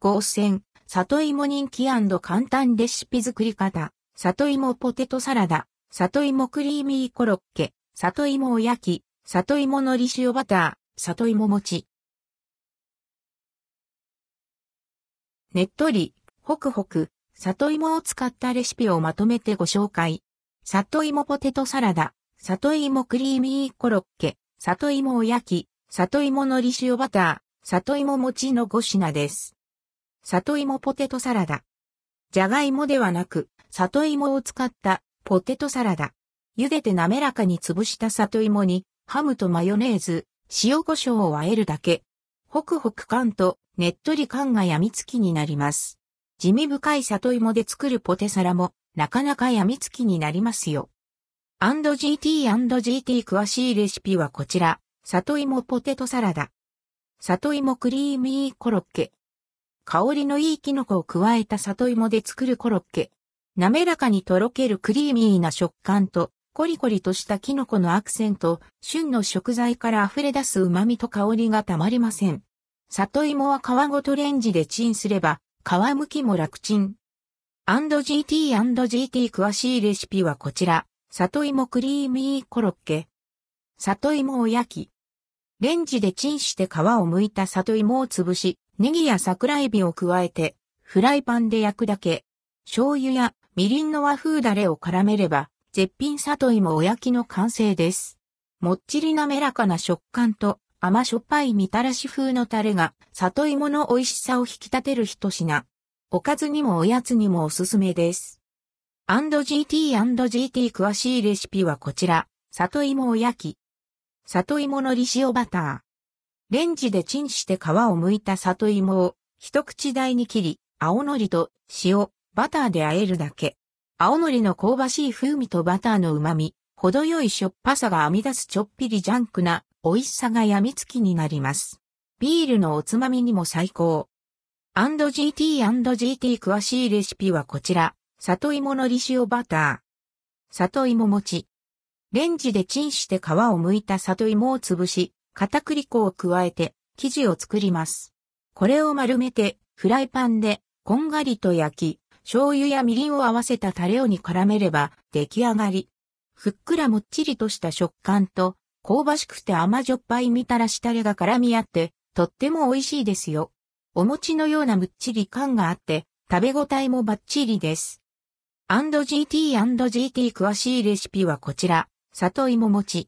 合戦、里芋人気簡単レシピ作り方、里芋ポテトサラダ、里芋クリーミーコロッケ、里芋お焼き、里芋のり塩バター、里芋餅。ねっとり、ホクホク、里芋を使ったレシピをまとめてご紹介。里芋ポテトサラダ、里芋クリーミーコロッケ、里芋お焼き、里芋のり塩バター、里芋餅の5品です。里芋ポテトサラダ。じゃがいもではなく、里芋を使ったポテトサラダ。茹でて滑らかに潰した里芋に、ハムとマヨネーズ、塩胡椒を和えるだけ。ホクホク感とねっとり感が病みつきになります。地味深い里芋で作るポテサラもなかなか病みつきになりますよ。&GT&GT 詳しいレシピはこちら。里芋ポテトサラダ。里芋クリーミーコロッケ。香りのいいキノコを加えた里芋で作るコロッケ。滑らかにとろけるクリーミーな食感と、コリコリとしたキノコのアクセント、旬の食材から溢れ出す旨味と香りがたまりません。里芋は皮ごとレンジでチンすれば、皮むきも楽チン。&GT&GT 詳しいレシピはこちら。里芋クリーミーコロッケ。里芋を焼き。レンジでチンして皮を剥いた里芋を潰し、ネギや桜エビを加えて、フライパンで焼くだけ。醤油やみりんの和風だれを絡めれば、絶品里芋お焼きの完成です。もっちり滑らかな食感と甘しょっぱいみたらし風のタレが里芋の美味しさを引き立てる一品。おかずにもおやつにもおすすめです。&GT&GT 詳しいレシピはこちら。里芋お焼き。里芋のり塩バター。レンジでチンして皮を剥いた里芋を一口大に切り、青のりと塩、バターで和えるだけ。青のりの香ばしい風味とバターの旨味、程よいしょっぱさが編み出すちょっぴりジャンクな美味しさが病みつきになります。ビールのおつまみにも最高。&GT&GT 詳しいレシピはこちら。里芋のり塩バター。里芋餅。レンジでチンして皮を剥いた里芋を潰し、片栗粉を加えて生地を作ります。これを丸めてフライパンでこんがりと焼き、醤油やみりんを合わせたタレをに絡めれば出来上がり。ふっくらもっちりとした食感と香ばしくて甘じょっぱいみたらしタレが絡み合って、とっても美味しいですよ。お餅のようなむっちり感があって、食べ応えもバッチリです。&GT&GT 詳しいレシピはこちら、里芋餅。